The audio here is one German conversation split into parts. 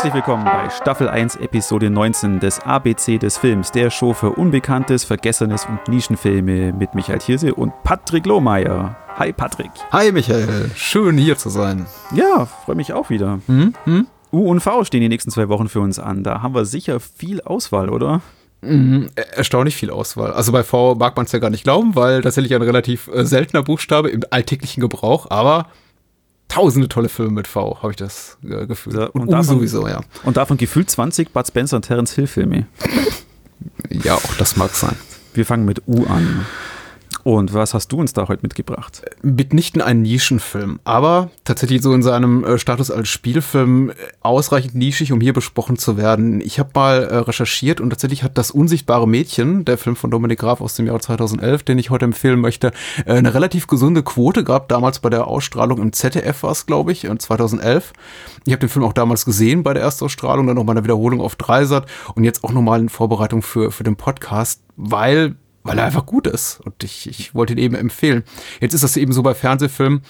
Herzlich willkommen bei Staffel 1, Episode 19 des ABC des Films, der Show für Unbekanntes, Vergessenes und Nischenfilme mit Michael Thierse und Patrick Lohmeier. Hi Patrick. Hi Michael, schön hier zu sein. Ja, freue mich auch wieder. Hm? Hm? U und V stehen die nächsten zwei Wochen für uns an. Da haben wir sicher viel Auswahl, oder? Mhm, erstaunlich viel Auswahl. Also bei V mag man es ja gar nicht glauben, weil tatsächlich ein relativ äh, seltener Buchstabe im alltäglichen Gebrauch, aber tausende tolle Filme mit V, habe ich das äh, Gefühl. Ja, und, und davon, sowieso, ja. Und davon gefühlt 20 Bud Spencer und Terence Hill Filme. ja, auch das mag sein. Wir fangen mit U an. Und was hast du uns da heute mitgebracht? Mitnichten ein Nischenfilm, aber tatsächlich so in seinem äh, Status als Spielfilm äh, ausreichend nischig, um hier besprochen zu werden. Ich habe mal äh, recherchiert und tatsächlich hat das unsichtbare Mädchen, der Film von Dominik Graf aus dem Jahr 2011, den ich heute empfehlen möchte, eine relativ gesunde Quote gehabt. Damals bei der Ausstrahlung im ZDF war es, glaube ich, 2011. Ich habe den Film auch damals gesehen bei der Erstausstrahlung, dann noch mal eine Wiederholung auf Dreisat und jetzt auch nochmal in Vorbereitung für, für den Podcast, weil weil er einfach gut ist. Und ich, ich wollte ihn eben empfehlen. Jetzt ist das eben so bei Fernsehfilmen,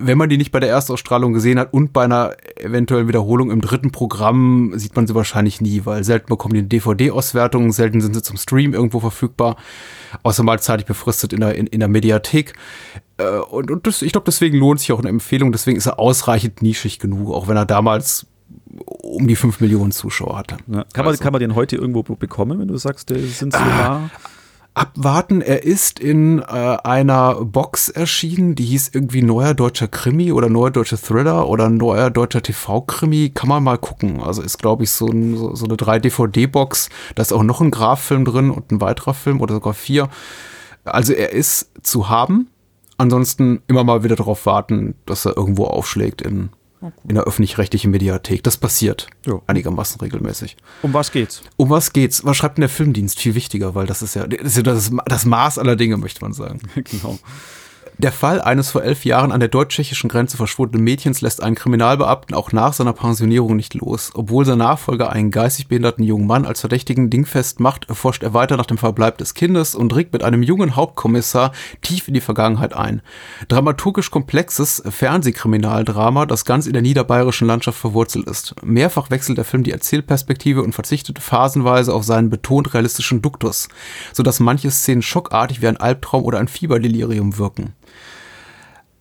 wenn man die nicht bei der Erstausstrahlung gesehen hat und bei einer eventuellen Wiederholung im dritten Programm, sieht man sie wahrscheinlich nie, weil selten bekommen die eine DVD-Auswertung, selten sind sie zum Stream irgendwo verfügbar, außer mal zeitig befristet in der, in, in der Mediathek. Äh, und, und das, ich glaube, deswegen lohnt sich auch eine Empfehlung, deswegen ist er ausreichend nischig genug, auch wenn er damals um die fünf Millionen Zuschauer hatte. Ja, kann, man, also. kann man den heute irgendwo bekommen, wenn du sagst, der sind so ah, nah? Abwarten. Er ist in äh, einer Box erschienen, die hieß irgendwie Neuer Deutscher Krimi oder Neuer Deutscher Thriller oder Neuer Deutscher TV-Krimi. Kann man mal gucken. Also ist, glaube ich, so, ein, so, so eine 3-DVD-Box. Da ist auch noch ein Graffilm drin und ein weiterer Film oder sogar vier. Also er ist zu haben. Ansonsten immer mal wieder darauf warten, dass er irgendwo aufschlägt in in der öffentlich-rechtlichen Mediathek. Das passiert jo. einigermaßen regelmäßig. Um was geht's? Um was geht's? Was schreibt denn der Filmdienst? Viel wichtiger, weil das ist ja das, ist ja das, das Maß aller Dinge, möchte man sagen. genau. Der Fall eines vor elf Jahren an der deutsch-tschechischen Grenze verschwundenen Mädchens lässt einen Kriminalbeamten auch nach seiner Pensionierung nicht los. Obwohl sein Nachfolger einen geistig behinderten jungen Mann als Verdächtigen dingfest macht, forscht er weiter nach dem Verbleib des Kindes und dringt mit einem jungen Hauptkommissar tief in die Vergangenheit ein. Dramaturgisch komplexes Fernsehkriminaldrama, das ganz in der niederbayerischen Landschaft verwurzelt ist. Mehrfach wechselt der Film die Erzählperspektive und verzichtet phasenweise auf seinen betont realistischen Duktus, sodass manche Szenen schockartig wie ein Albtraum oder ein Fieberdelirium wirken.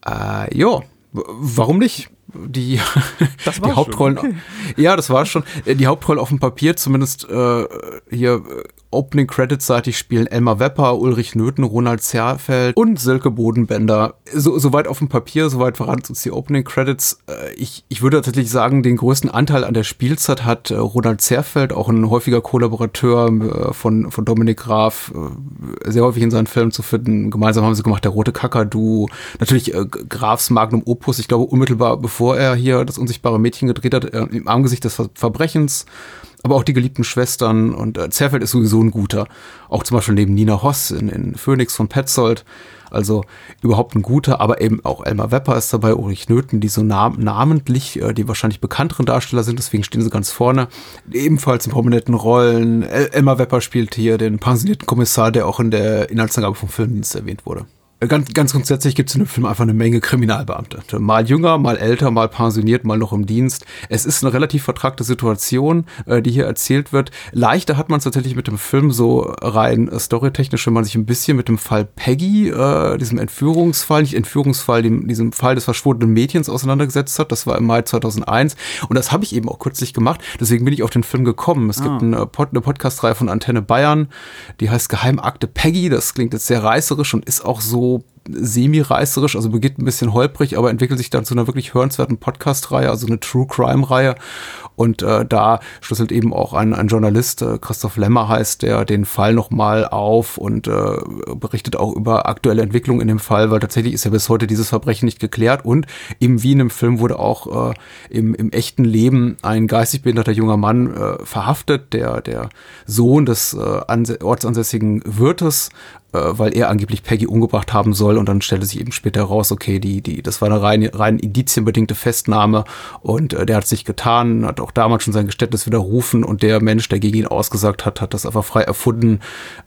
Äh, ja, warum nicht? Die, die Hauptrollen. Okay. Ja, das war schon. Die Hauptrollen auf dem Papier, zumindest äh, hier äh, Opening Credits seitig spielen Elmar Wepper, Ulrich Nöthen, Ronald Zerfeld und Silke Bodenbender. So, soweit auf dem Papier, soweit voran uns die Opening Credits. Äh, ich, ich würde tatsächlich sagen, den größten Anteil an der Spielzeit hat äh, Ronald Zerfeld, auch ein häufiger Kollaborateur äh, von, von Dominik Graf, sehr häufig in seinen Filmen zu finden. Gemeinsam haben sie gemacht der Rote Kakadu, natürlich Grafs Magnum Opus, ich glaube unmittelbar bevor er hier das unsichtbare Mädchen gedreht hat, im Angesicht des Verbrechens aber auch die geliebten Schwestern und äh, Zerfeld ist sowieso ein guter. Auch zum Beispiel neben Nina Hoss in, in Phoenix von Petzold. Also überhaupt ein guter, aber eben auch Elmar Wepper ist dabei, Ulrich Nöthen, die so nam namentlich, äh, die wahrscheinlich bekannteren Darsteller sind, deswegen stehen sie ganz vorne. Ebenfalls in prominenten Rollen. El Elmar Wepper spielt hier den pensionierten Kommissar, der auch in der Inhaltsangabe vom Filmdienst erwähnt wurde. Ganz, ganz grundsätzlich gibt es in dem Film einfach eine Menge Kriminalbeamte. Mal jünger, mal älter, mal pensioniert, mal noch im Dienst. Es ist eine relativ vertragte Situation, äh, die hier erzählt wird. Leichter hat man es tatsächlich mit dem Film so rein äh, storytechnisch, wenn man sich ein bisschen mit dem Fall Peggy, äh, diesem Entführungsfall, nicht Entführungsfall, dem, diesem Fall des verschwundenen Mädchens auseinandergesetzt hat. Das war im Mai 2001. Und das habe ich eben auch kürzlich gemacht. Deswegen bin ich auf den Film gekommen. Es ah. gibt eine, Pod eine Podcast-Reihe von Antenne Bayern, die heißt Geheimakte Peggy. Das klingt jetzt sehr reißerisch und ist auch so cukup semi-reißerisch, also beginnt ein bisschen holprig, aber entwickelt sich dann zu einer wirklich hörenswerten Podcast-Reihe, also eine True Crime-Reihe. Und äh, da schlüsselt eben auch ein, ein Journalist, äh, Christoph Lemmer heißt, der den Fall nochmal auf und äh, berichtet auch über aktuelle Entwicklungen in dem Fall, weil tatsächlich ist ja bis heute dieses Verbrechen nicht geklärt. Und eben wie in dem Film wurde auch äh, im, im echten Leben ein geistig behinderter junger Mann äh, verhaftet, der, der Sohn des äh, ortsansässigen Wirtes, äh, weil er angeblich Peggy umgebracht haben soll soll und dann stellte sich eben später heraus, okay, die, die, das war eine rein, rein indizienbedingte Festnahme und äh, der hat sich getan, hat auch damals schon sein Geständnis widerrufen und der Mensch, der gegen ihn ausgesagt hat, hat das einfach frei erfunden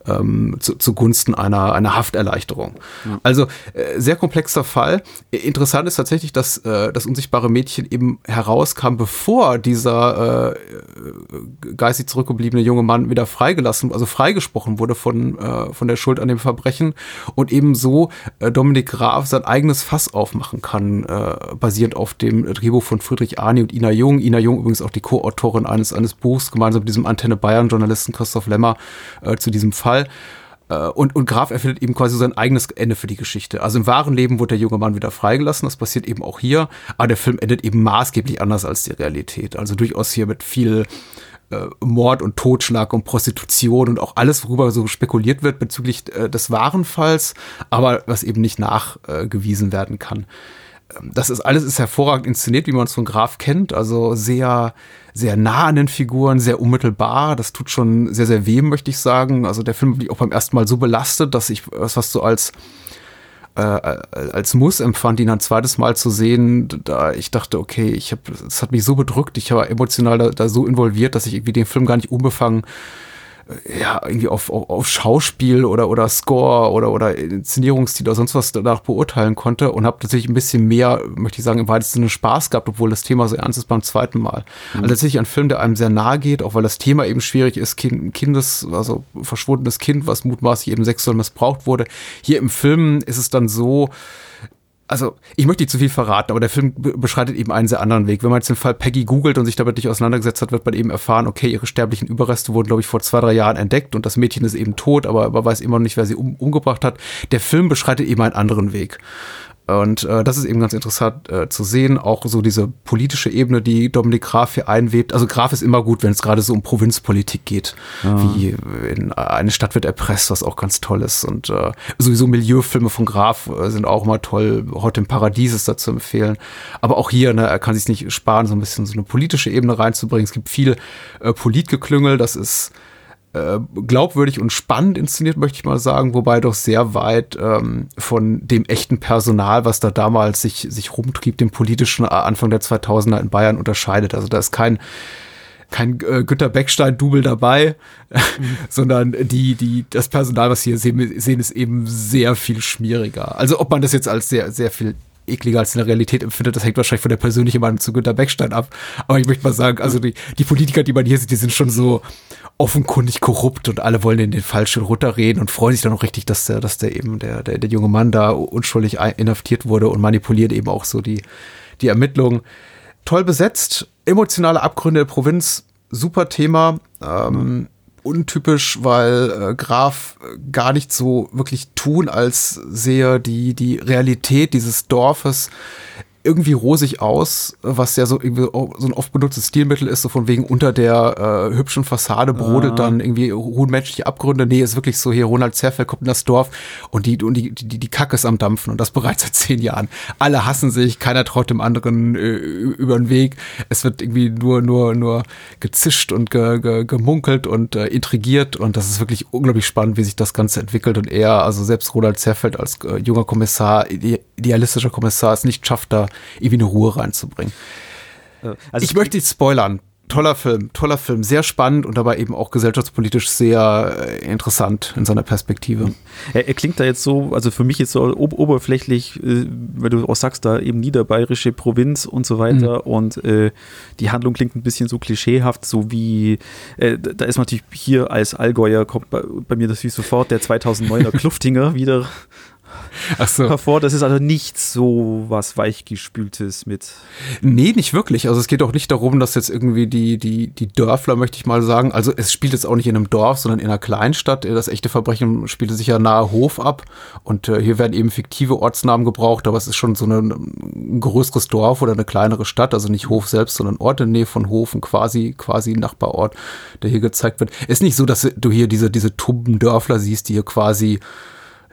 ähm, zu, zugunsten einer, einer Hafterleichterung. Ja. Also äh, sehr komplexer Fall. Interessant ist tatsächlich, dass äh, das unsichtbare Mädchen eben herauskam, bevor dieser äh, geistig zurückgebliebene junge Mann wieder freigelassen, also freigesprochen wurde von, äh, von der Schuld an dem Verbrechen und eben so äh, Dominik Graf sein eigenes Fass aufmachen kann, äh, basierend auf dem Drehbuch von Friedrich Arni und Ina Jung. Ina Jung übrigens auch die Co-Autorin eines, eines Buchs, gemeinsam mit diesem Antenne Bayern-Journalisten Christoph Lemmer äh, zu diesem Fall. Äh, und, und Graf erfindet eben quasi sein eigenes Ende für die Geschichte. Also im wahren Leben wurde der junge Mann wieder freigelassen, das passiert eben auch hier, aber der Film endet eben maßgeblich anders als die Realität. Also durchaus hier mit viel äh, Mord und Totschlag und Prostitution und auch alles, worüber so spekuliert wird bezüglich äh, des wahren Falls, aber was eben nicht nachgewiesen werden kann. Ähm, das ist alles ist hervorragend inszeniert, wie man es von Graf kennt, also sehr sehr nah an den Figuren, sehr unmittelbar. Das tut schon sehr, sehr weh, möchte ich sagen. Also der Film wird auch beim ersten Mal so belastet, dass ich was fast so als äh, als Muss empfand, ihn ein zweites Mal zu sehen, da ich dachte, okay, ich habe, es hat mich so bedrückt, ich war emotional da, da, so involviert, dass ich irgendwie den Film gar nicht unbefangen ja, irgendwie auf, auf, auf Schauspiel oder, oder Score oder, oder Inszenierungsstil oder sonst was danach beurteilen konnte und habe tatsächlich ein bisschen mehr, möchte ich sagen, im weitesten Sinne Spaß gehabt, obwohl das Thema so ernst ist beim zweiten Mal. Mhm. Also tatsächlich ein Film, der einem sehr nahe geht, auch weil das Thema eben schwierig ist, kind, Kindes, also verschwundenes Kind, was mutmaßlich eben sexuell missbraucht wurde. Hier im Film ist es dann so, also ich möchte nicht zu viel verraten, aber der Film beschreitet eben einen sehr anderen Weg. Wenn man jetzt den Fall Peggy googelt und sich damit nicht auseinandergesetzt hat, wird man eben erfahren, okay, ihre sterblichen Überreste wurden, glaube ich, vor zwei, drei Jahren entdeckt und das Mädchen ist eben tot, aber man weiß immer noch nicht, wer sie um, umgebracht hat. Der Film beschreitet eben einen anderen Weg. Und äh, das ist eben ganz interessant äh, zu sehen, auch so diese politische Ebene, die Dominik Graf hier einwebt. Also Graf ist immer gut, wenn es gerade so um Provinzpolitik geht, ja. wie in eine Stadt wird erpresst, was auch ganz toll ist. Und äh, sowieso Milieufilme von Graf äh, sind auch immer toll. Heute im Paradies ist da zu empfehlen. Aber auch hier, ne, er kann sich nicht sparen, so ein bisschen so eine politische Ebene reinzubringen. Es gibt viel äh, Politgeklüngel, das ist äh, glaubwürdig und spannend inszeniert, möchte ich mal sagen, wobei doch sehr weit ähm, von dem echten Personal, was da damals sich, sich rumtrieb, dem politischen Anfang der 2000er in Bayern unterscheidet. Also da ist kein kein äh, Günter Beckstein-Double dabei, mhm. sondern die, die, das Personal, was hier sehen, sehen, ist eben sehr viel schmieriger. Also ob man das jetzt als sehr, sehr viel ekliger als in der Realität empfindet, das hängt wahrscheinlich von der persönlichen Meinung zu Günter Beckstein ab. Aber ich möchte mal sagen, also die, die Politiker, die man hier sieht, die sind schon so, offenkundig korrupt und alle wollen in den falschen runterreden und freuen sich dann auch richtig, dass der, dass der eben der, der, der junge Mann da unschuldig inhaftiert wurde und manipuliert eben auch so die, die Ermittlungen. Toll besetzt, emotionale Abgründe der Provinz, super Thema. Ähm, untypisch, weil äh, Graf gar nicht so wirklich tun, als sehe die, die Realität dieses Dorfes irgendwie rosig aus, was ja so irgendwie so ein oft benutztes Stilmittel ist, so von wegen unter der äh, hübschen Fassade brodelt ah. dann irgendwie ruhen menschliche Abgründe. Nee, ist wirklich so hier Ronald Zerfeld kommt in das Dorf und die und die die, die Kacke ist am dampfen und das bereits seit zehn Jahren. Alle hassen sich, keiner traut dem anderen äh, über den Weg. Es wird irgendwie nur nur nur gezischt und ge, ge, gemunkelt und äh, intrigiert und das ist wirklich unglaublich spannend, wie sich das Ganze entwickelt und er, also selbst Ronald Zerfeld als äh, junger Kommissar, idealistischer Kommissar, es nicht schafft da irgendwie eine Ruhe reinzubringen. Also ich möchte nicht spoilern. Toller Film, toller Film, sehr spannend und dabei eben auch gesellschaftspolitisch sehr äh, interessant in seiner Perspektive. Er, er, klingt da jetzt so, also für mich jetzt so oberflächlich, äh, weil du auch sagst, da eben niederbayerische Provinz und so weiter mhm. und äh, die Handlung klingt ein bisschen so klischeehaft, so wie, äh, da ist natürlich hier als Allgäuer kommt bei, bei mir das wie sofort der 2009er Kluftinger wieder so. hervor. Das ist also nicht so was Weichgespültes mit. Nee, nicht wirklich. Also es geht auch nicht darum, dass jetzt irgendwie die, die, die Dörfler, möchte ich mal sagen, also es spielt jetzt auch nicht in einem Dorf, sondern in einer Kleinstadt. Das echte Verbrechen spielte sich ja nahe Hof ab und äh, hier werden eben fiktive Ortsnamen gebraucht, aber es ist schon so eine, ein größeres Dorf oder eine kleinere Stadt, also nicht Hof selbst, sondern Ort in Nähe von Hofen, quasi, quasi Nachbarort, der hier gezeigt wird. Es ist nicht so, dass du hier diese, diese tumben Dörfler siehst, die hier quasi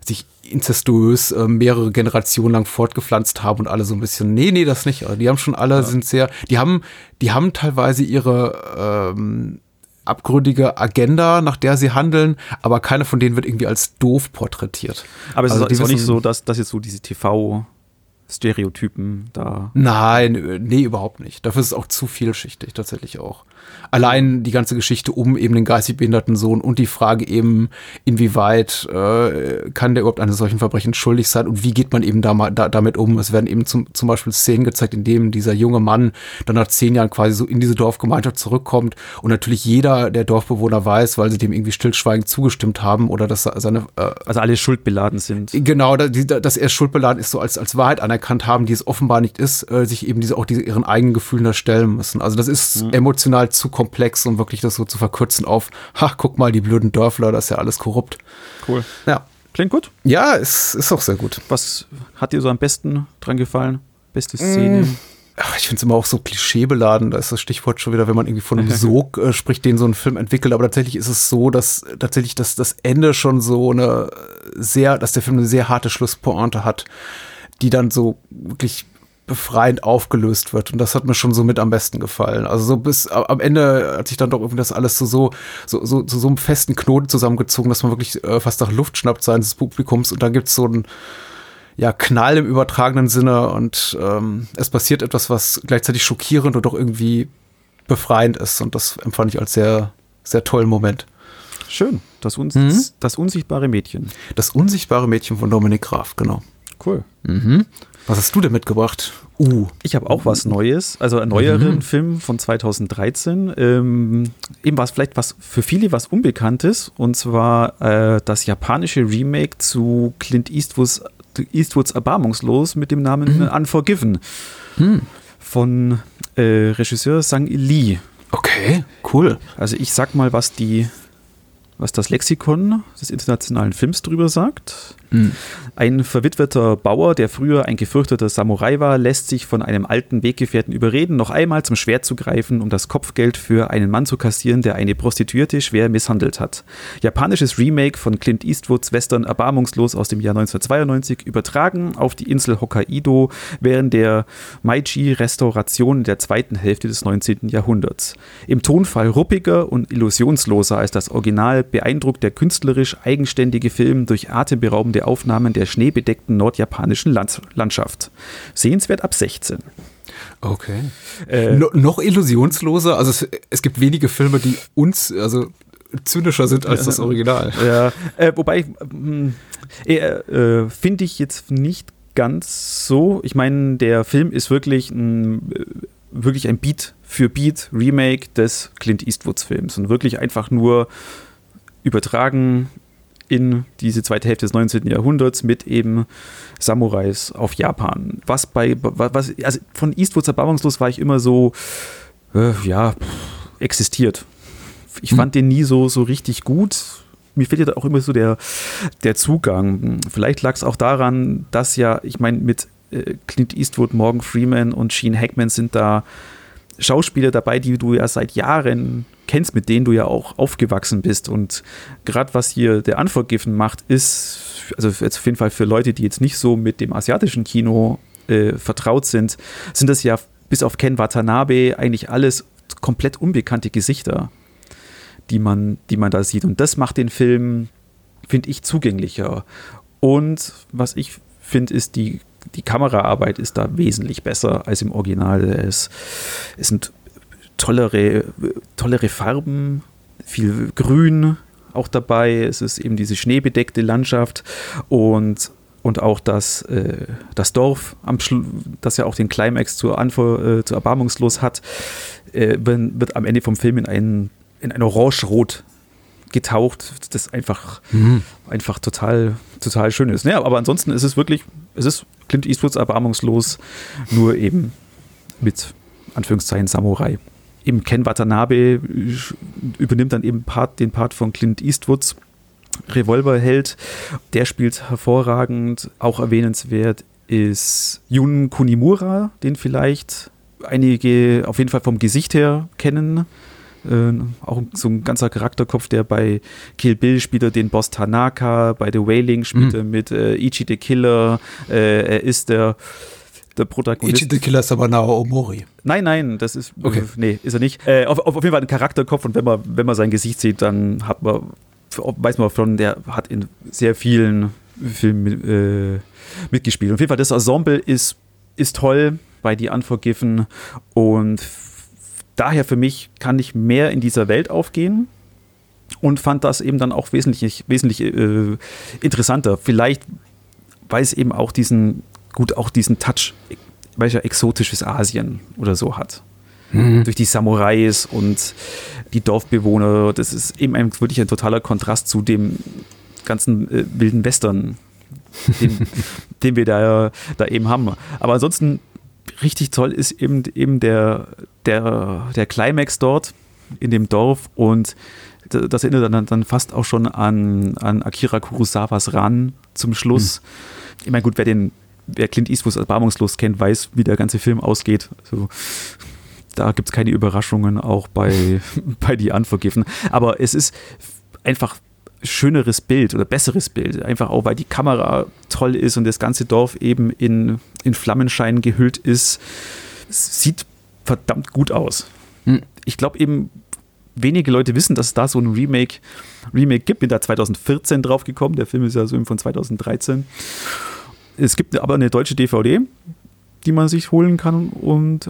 sich inzestuös äh, mehrere Generationen lang fortgepflanzt haben und alle so ein bisschen, nee, nee, das nicht. Die haben schon alle, ja. sind sehr, die haben, die haben teilweise ihre ähm, abgründige Agenda, nach der sie handeln, aber keiner von denen wird irgendwie als doof porträtiert. Aber es also ist, ist auch nicht so, dass, dass jetzt so diese TV- Stereotypen da. Nein, nee, überhaupt nicht. Dafür ist es auch zu vielschichtig tatsächlich auch allein die ganze Geschichte um eben den geistig behinderten Sohn und die Frage eben, inwieweit äh, kann der überhaupt eines solchen Verbrechen schuldig sein und wie geht man eben da, da, damit um? Es werden eben zum, zum Beispiel Szenen gezeigt, in denen dieser junge Mann dann nach zehn Jahren quasi so in diese Dorfgemeinschaft zurückkommt und natürlich jeder der Dorfbewohner weiß, weil sie dem irgendwie stillschweigend zugestimmt haben oder dass seine äh, also alle schuldbeladen sind. Genau, dass er schuldbeladen ist, so als, als Wahrheit anerkannt haben, die es offenbar nicht ist, äh, sich eben diese auch diese ihren eigenen Gefühlen da stellen müssen. Also das ist mhm. emotional zu komplex, um wirklich das so zu verkürzen auf, ha, guck mal, die blöden Dörfler, das ist ja alles korrupt. Cool. Ja. Klingt gut? Ja, es ist auch sehr gut. Was hat dir so am besten dran gefallen? Beste Szene? Mm. ich finde es immer auch so klischeebeladen. Da ist das Stichwort schon wieder, wenn man irgendwie von einem Sog äh, spricht, den so ein Film entwickelt. Aber tatsächlich ist es so, dass tatsächlich das, das Ende schon so eine sehr, dass der Film eine sehr harte Schlusspointe hat, die dann so wirklich befreiend aufgelöst wird. Und das hat mir schon so mit am besten gefallen. Also so bis am Ende hat sich dann doch irgendwie das alles so, so, so, so, so, so einem festen Knoten zusammengezogen, dass man wirklich äh, fast nach Luft schnappt seines Publikums. Und dann gibt es so einen ja, Knall im übertragenen Sinne und ähm, es passiert etwas, was gleichzeitig schockierend und doch irgendwie befreiend ist. Und das empfand ich als sehr, sehr tollen Moment. Schön. Das, uns mhm. das unsichtbare Mädchen. Das unsichtbare Mädchen von Dominik Graf, genau. Cool. Mhm. Was hast du denn mitgebracht? Uh. Ich habe auch was Neues, also einen neueren mhm. Film von 2013. Ähm, eben was vielleicht was für viele was Unbekanntes und zwar äh, das japanische Remake zu Clint Eastwoods, Eastwoods Erbarmungslos mit dem Namen mhm. Unforgiven mhm. von äh, Regisseur Sang Lee. Okay, cool. Also ich sag mal, was die was das Lexikon des internationalen Films drüber sagt. Mhm. Ein verwitweter Bauer, der früher ein gefürchteter Samurai war, lässt sich von einem alten Weggefährten überreden, noch einmal zum Schwert zu greifen, um das Kopfgeld für einen Mann zu kassieren, der eine Prostituierte schwer misshandelt hat. Japanisches Remake von Clint Eastwoods Western Erbarmungslos aus dem Jahr 1992, übertragen auf die Insel Hokkaido während der Meiji-Restauration der zweiten Hälfte des 19. Jahrhunderts. Im Tonfall ruppiger und illusionsloser als das Original beeindruckt der künstlerisch eigenständige Film durch atemberaubende Aufnahmen der schneebedeckten nordjapanischen Land Landschaft. Sehenswert ab 16. Okay. Äh, no, noch illusionsloser, also es, es, gibt wenige Filme, die uns, also zynischer sind als das Original. Ja, äh, wobei, äh, äh, finde ich jetzt nicht ganz so. Ich meine, der Film ist wirklich ein, äh, wirklich ein Beat für Beat Remake des Clint Eastwoods Films und wirklich einfach nur übertragen in diese zweite Hälfte des 19. Jahrhunderts mit eben Samurais auf Japan. Was bei, was, also von Eastwoods Erbauungslos war ich immer so, äh, ja, existiert. Ich hm. fand den nie so, so richtig gut. Mir fehlt ja auch immer so der, der Zugang. Vielleicht lag es auch daran, dass ja, ich meine, mit äh, Clint Eastwood, Morgan Freeman und Gene Hackman sind da Schauspieler dabei, die du ja seit Jahren kennst, mit denen du ja auch aufgewachsen bist. Und gerade was hier der Unforgiven macht, ist, also jetzt auf jeden Fall für Leute, die jetzt nicht so mit dem asiatischen Kino äh, vertraut sind, sind das ja bis auf Ken Watanabe eigentlich alles komplett unbekannte Gesichter, die man, die man da sieht. Und das macht den Film, finde ich, zugänglicher. Und was ich finde, ist die die Kameraarbeit ist da wesentlich besser als im Original. Es, es sind tollere, tollere Farben, viel Grün auch dabei. Es ist eben diese schneebedeckte Landschaft und und auch das, äh, das Dorf, am das ja auch den Climax zur, Anfor äh, zur Erbarmungslos hat, äh, wird am Ende vom Film in ein, in ein Orange-Rot getaucht, das einfach, mhm. einfach total, total schön ist. Ja, aber ansonsten ist es wirklich, es ist Clint Eastwoods Erbarmungslos, nur eben mit Anführungszeichen Samurai eben Ken Watanabe übernimmt dann eben Part, den Part von Clint Eastwoods. Revolverheld, der spielt hervorragend. Auch erwähnenswert ist Jun Kunimura, den vielleicht einige auf jeden Fall vom Gesicht her kennen. Äh, auch so ein ganzer Charakterkopf, der bei Kill Bill spielt er den Boss Tanaka, bei The Wailing spielt mhm. er mit äh, Ichi the Killer, äh, er ist der der Protagonist. Ichi the Killer Sabanao Omori. Nein, nein, das ist. Okay. Nee, ist er nicht. Äh, auf, auf jeden Fall ein Charakterkopf und wenn man, wenn man sein Gesicht sieht, dann hat man, weiß man schon, der hat in sehr vielen Filmen äh, mitgespielt. Auf jeden Fall, das Ensemble ist, ist toll bei Die Unforgiven und daher für mich kann ich mehr in dieser Welt aufgehen und fand das eben dann auch wesentlich, wesentlich äh, interessanter. Vielleicht, weil es eben auch diesen, gut, auch diesen Touch, welcher exotisches Asien oder so hat. Mhm. Durch die Samurais und die Dorfbewohner. Das ist eben ein, wirklich ein totaler Kontrast zu dem ganzen äh, wilden Western, den, den wir da, da eben haben. Aber ansonsten richtig toll ist eben, eben der, der, der Climax dort in dem Dorf und das erinnert dann, dann fast auch schon an, an Akira Kurosawas Ran zum Schluss. Mhm. Ich meine, gut, wer den, wer Clint Eastwoods Erbarmungslos kennt, weiß, wie der ganze Film ausgeht. Also, da gibt es keine Überraschungen, auch bei, bei Die Unforgiven. Aber es ist einfach schöneres Bild oder besseres Bild. Einfach auch, weil die Kamera toll ist und das ganze Dorf eben in, in Flammenschein gehüllt ist. Es sieht verdammt gut aus. Hm. Ich glaube eben, wenige Leute wissen, dass es da so ein Remake, Remake gibt. Bin da 2014 drauf gekommen. Der Film ist ja so von 2013. Es gibt aber eine deutsche DVD, die man sich holen kann und,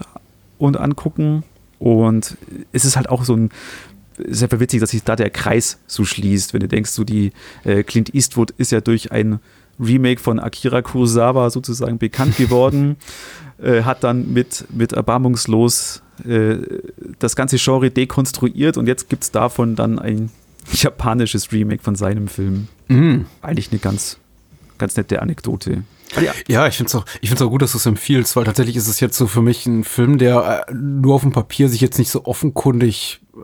und angucken. Und es ist halt auch so ein, sehr witzig, dass sich da der Kreis so schließt, wenn du denkst, so die äh, Clint Eastwood ist ja durch ein Remake von Akira Kurosawa sozusagen bekannt geworden, äh, hat dann mit, mit Erbarmungslos äh, das ganze Genre dekonstruiert und jetzt gibt es davon dann ein japanisches Remake von seinem Film. Mhm. Eigentlich eine ganz, ganz nette Anekdote. Ja, ja ich finde es auch, auch gut, dass du es empfiehlst, weil tatsächlich ist es jetzt so für mich ein Film, der äh, nur auf dem Papier sich jetzt nicht so offenkundig äh,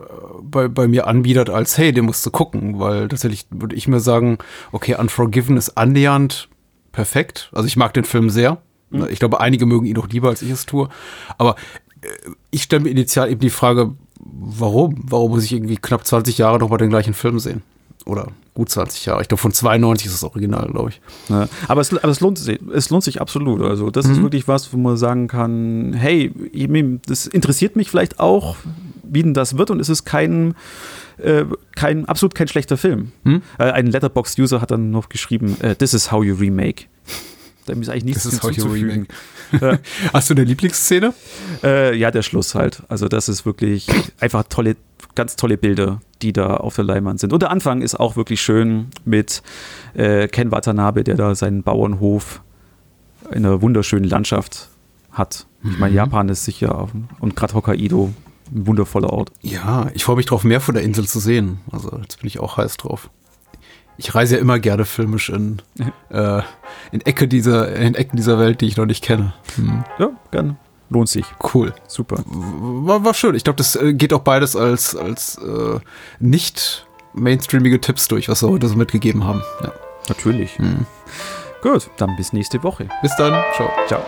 bei, bei mir anbietet, als hey, den musst du gucken, weil tatsächlich würde ich mir sagen, okay, Unforgiven ist annähernd perfekt. Also ich mag den Film sehr. Mhm. Ich glaube, einige mögen ihn auch lieber, als ich es tue. Aber äh, ich stelle mir initial eben die Frage, warum? Warum muss ich irgendwie knapp 20 Jahre noch mal den gleichen Film sehen? Oder gut 20 Jahre. Ich glaube, von 92 ist das Original, glaube ich. Ja, aber, es, aber es, lohnt sich, es lohnt sich absolut. Also, das mhm. ist wirklich was, wo man sagen kann: hey, das interessiert mich vielleicht auch, wie denn das wird, und es ist kein. Äh, kein, absolut kein schlechter Film. Hm? Äh, ein Letterbox-User hat dann noch geschrieben, äh, This is how you remake. Da ist eigentlich nichts hinzuzufügen. Ja. Hast du eine Lieblingsszene? Äh, ja, der Schluss halt. Also das ist wirklich einfach tolle, ganz tolle Bilder, die da auf der Leinwand sind. Und der Anfang ist auch wirklich schön mit äh, Ken Watanabe, der da seinen Bauernhof in einer wunderschönen Landschaft hat. Ich meine, mhm. Japan ist sicher und gerade Hokkaido ein wundervoller Ort. Ja, ich freue mich drauf, mehr von der Insel zu sehen. Also jetzt bin ich auch heiß drauf ich reise ja immer gerne filmisch in, äh, in, Ecke dieser, in Ecken dieser Welt, die ich noch nicht kenne. Hm. Ja, gerne. Lohnt sich. Cool. Super. War, war schön. Ich glaube, das äh, geht auch beides als, als äh, nicht mainstreamige Tipps durch, was wir heute so mitgegeben haben. Ja. Natürlich. Hm. Gut, dann bis nächste Woche. Bis dann. Ciao. Ciao.